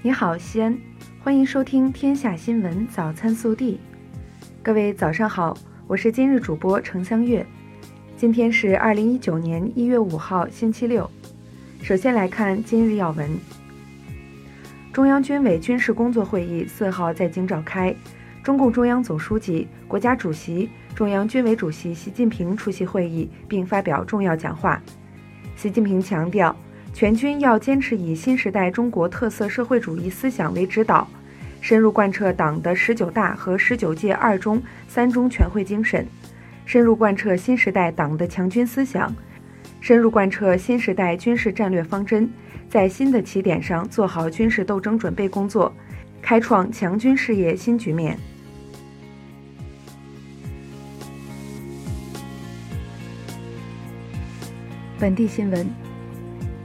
你好，西安，欢迎收听《天下新闻早餐速递》。各位早上好，我是今日主播程香月。今天是二零一九年一月五号，星期六。首先来看今日要闻。中央军委军事工作会议四号在京召开，中共中央总书记、国家主席、中央军委主席习近平出席会议并发表重要讲话。习近平强调。全军要坚持以新时代中国特色社会主义思想为指导，深入贯彻党的十九大和十九届二中、三中全会精神，深入贯彻新时代党的强军思想，深入贯彻新时代军事战略方针，在新的起点上做好军事斗争准备工作，开创强军事业新局面。本地新闻。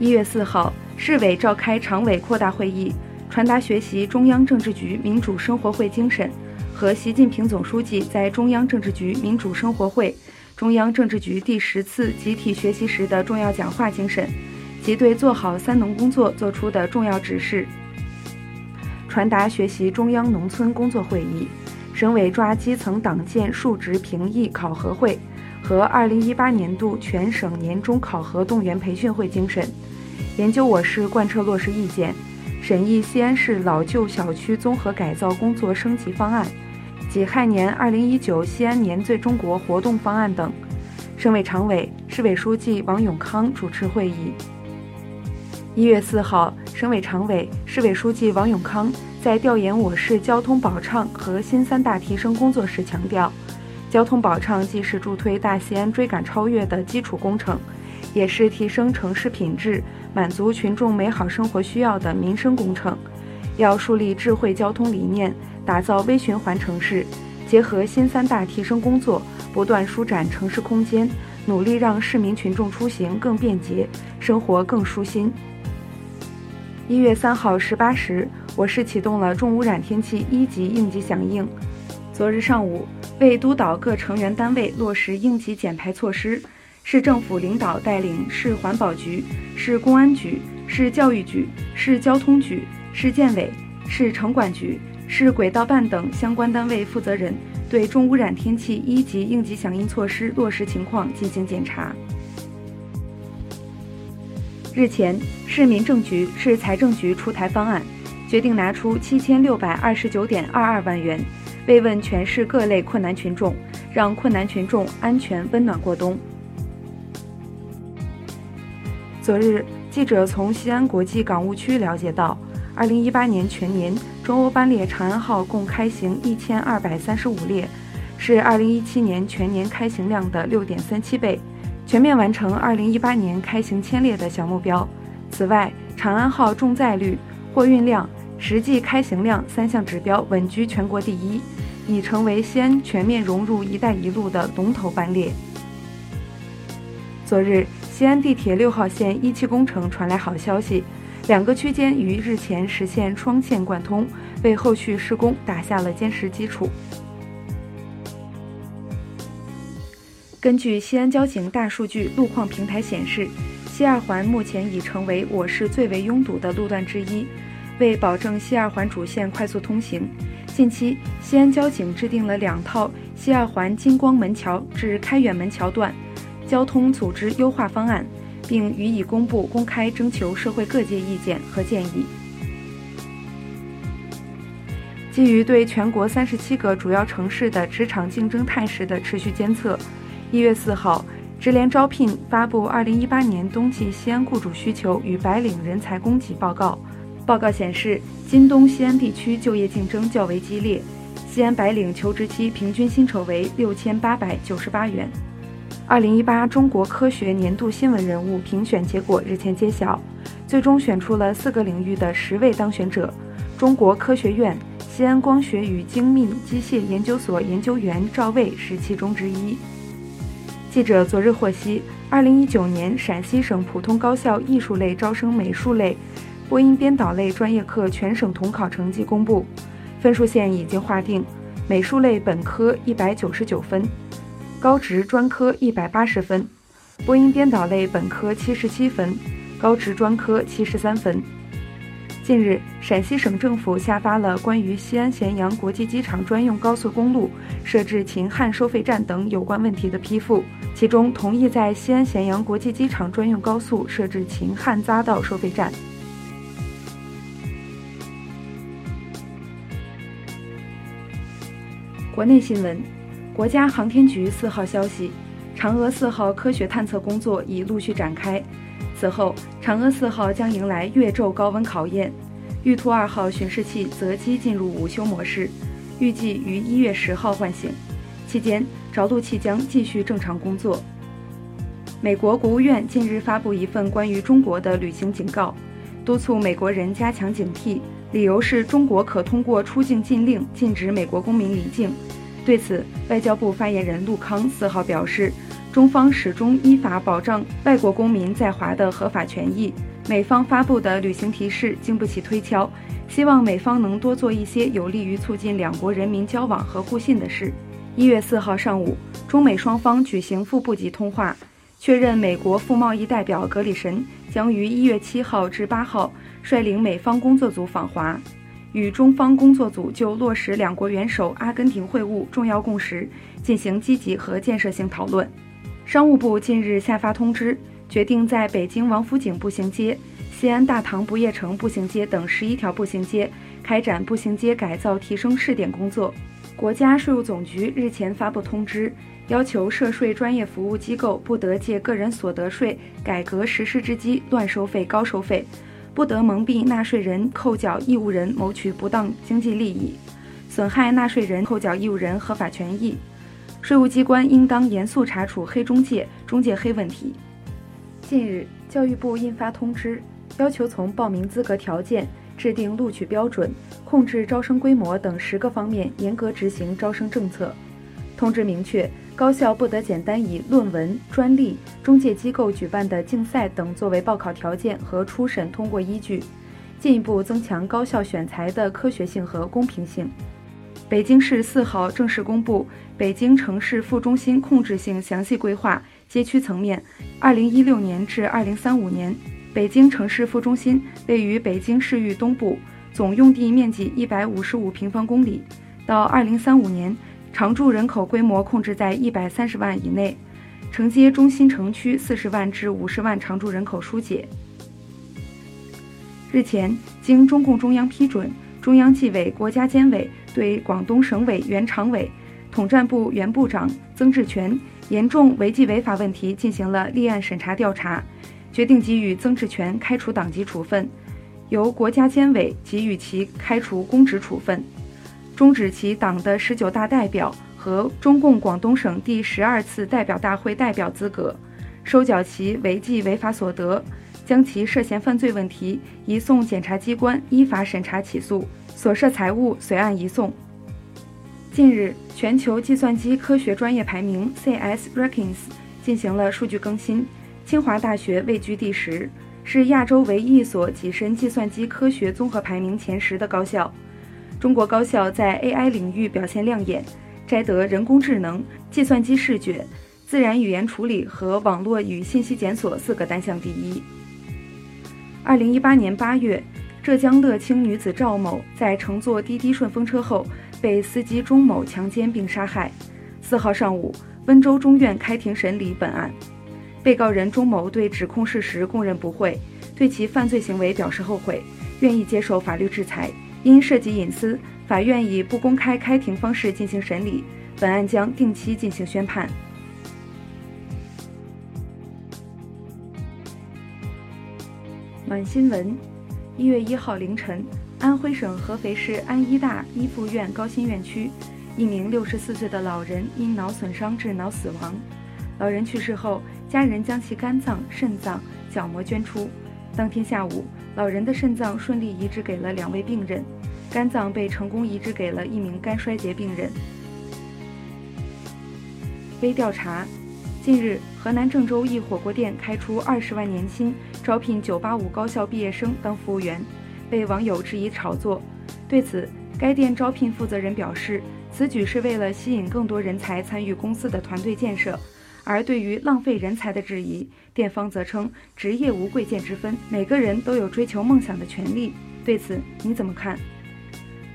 一月四号，市委召开常委扩大会议，传达学习中央政治局民主生活会精神和习近平总书记在中央政治局民主生活会、中央政治局第十次集体学习时的重要讲话精神及对做好“三农”工作作出的重要指示。传达学习中央农村工作会议、省委抓基层党建述职评议考核会。和二零一八年度全省年终考核动员培训会精神，研究我市贯彻落实意见，审议西安市老旧小区综合改造工作升级方案及亥年二零一九西安年最中国活动方案等。省委常委、市委书记王永康主持会议。一月四号，省委常委、市委书记王永康在调研我市交通保畅和新三大提升工作时强调。交通保畅既是助推大西安追赶超越的基础工程，也是提升城市品质、满足群众美好生活需要的民生工程。要树立智慧交通理念，打造微循环城市，结合新三大提升工作，不断舒展城市空间，努力让市民群众出行更便捷，生活更舒心。一月三号十八时，我市启动了重污染天气一级应急响应。昨日上午。为督导各成员单位落实应急减排措施，市政府领导带领市环保局、市公安局、市教育局、市交通局、市建委、市城管局、市轨道办等相关单位负责人对重污染天气一级应急响应措施落实情况进行检查。日前，市民政局、市财政局出台方案，决定拿出七千六百二十九点二二万元。慰问全市各类困难群众，让困难群众安全温暖过冬。昨日，记者从西安国际港务区了解到，二零一八年全年中欧班列长安号共开行一千二百三十五列，是二零一七年全年开行量的六点三七倍，全面完成二零一八年开行千列的小目标。此外，长安号重载率、货运量。实际开行量三项指标稳居全国第一，已成为西安全面融入“一带一路”的龙头班列。昨日，西安地铁六号线一期工程传来好消息，两个区间于日前实现双线贯通，为后续施工打下了坚实基础。根据西安交警大数据路况平台显示，西二环目前已成为我市最为拥堵的路段之一。为保证西二环主线快速通行，近期西安交警制定了两套西二环金光门桥至开远门桥段交通组织优化方案，并予以公布公开征求社会各界意见和建议。基于对全国三十七个主要城市的职场竞争态势的持续监测，一月四号，直联招聘发布二零一八年冬季西安雇主需求与白领人才供给报告。报告显示，今冬西安地区就业竞争较为激烈，西安白领求职期平均薪酬为六千八百九十八元。二零一八中国科学年度新闻人物评选结果日前揭晓，最终选出了四个领域的十位当选者。中国科学院西安光学与精密机械研究所研究员赵卫是其中之一。记者昨日获悉，二零一九年陕西省普通高校艺术类招生美术类。播音编导类专业课全省统考成绩公布，分数线已经划定：美术类本科一百九十九分，高职专科一百八十分；播音编导类本科七十七分，高职专科七十三分。近日，陕西省政府下发了关于西安咸阳国际机场专用高速公路设置秦汉收费站等有关问题的批复，其中同意在西安咸阳国际机场专用高速设置秦汉匝道收费站。国内新闻，国家航天局四号消息，嫦娥四号科学探测工作已陆续展开。此后，嫦娥四号将迎来月昼高温考验，玉兔二号巡视器择机进入午休模式，预计于一月十号唤醒。期间，着陆器将继续正常工作。美国国务院近日发布一份关于中国的旅行警告，督促美国人加强警惕，理由是中国可通过出境禁令禁止美国公民离境。对此，外交部发言人陆康四号表示。中方始终依法保障外国公民在华的合法权益。美方发布的旅行提示经不起推敲，希望美方能多做一些有利于促进两国人民交往和互信的事。一月四号上午，中美双方举行副部级通话，确认美国副贸易代表格里什将于一月七号至八号率领美方工作组访华，与中方工作组就落实两国元首阿根廷会晤重要共识进行积极和建设性讨论。商务部近日下发通知，决定在北京王府井步行街、西安大唐不夜城步行街等十一条步行街开展步行街改造提升试点工作。国家税务总局日前发布通知，要求涉税专业服务机构不得借个人所得税改革实施之机乱收费、高收费，不得蒙蔽纳税人、扣缴义务人谋取不当经济利益，损害纳税人、扣缴义务人合法权益。税务机关应当严肃查处黑中介、中介黑问题。近日，教育部印发通知，要求从报名资格条件、制定录取标准、控制招生规模等十个方面严格执行招生政策。通知明确，高校不得简单以论文、专利、中介机构举办的竞赛等作为报考条件和初审通过依据，进一步增强高校选材的科学性和公平性。北京市四号正式公布北京城市副中心控制性详细规划街区层面，二零一六年至二零三五年，北京城市副中心位于北京市域东部，总用地面积一百五十五平方公里。到二零三五年，常住人口规模控制在一百三十万以内，承接中心城区四十万至五十万常住人口疏解。日前，经中共中央批准。中央纪委国家监委对广东省委原常委、统战部原部长曾志全严重违纪违法问题进行了立案审查调查，决定给予曾志全开除党籍处分，由国家监委给予其开除公职处分，终止其党的十九大代表和中共广东省第十二次代表大会代表资格，收缴其违纪违法所得。将其涉嫌犯罪问题移送检察机关依法审查起诉，所涉财物随案移送。近日，全球计算机科学专业排名 CS Rankings 进行了数据更新，清华大学位居第十，是亚洲唯一一所跻身计算机科学综合排名前十的高校。中国高校在 AI 领域表现亮眼，摘得人工智能、计算机视觉、自然语言处理和网络与信息检索四个单项第一。二零一八年八月，浙江乐清女子赵某在乘坐滴滴顺风车后，被司机钟某强奸并杀害。四号上午，温州中院开庭审理本案，被告人钟某对指控事实供认不讳，对其犯罪行为表示后悔，愿意接受法律制裁。因涉及隐私，法院以不公开开庭方式进行审理，本案将定期进行宣判。暖新闻：一月一号凌晨，安徽省合肥市安医大一附院高新院区，一名六十四岁的老人因脑损伤致脑死亡。老人去世后，家人将其肝脏、肾脏、角膜捐出。当天下午，老人的肾脏顺利移植给了两位病人，肝脏被成功移植给了一名肝衰竭病人。微调查。近日，河南郑州一火锅店开出二十万年薪，招聘九八五高校毕业生当服务员，被网友质疑炒作。对此，该店招聘负责人表示，此举是为了吸引更多人才参与公司的团队建设，而对于浪费人才的质疑，店方则称职业无贵贱之分，每个人都有追求梦想的权利。对此你怎么看？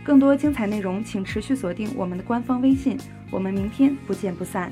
更多精彩内容，请持续锁定我们的官方微信。我们明天不见不散。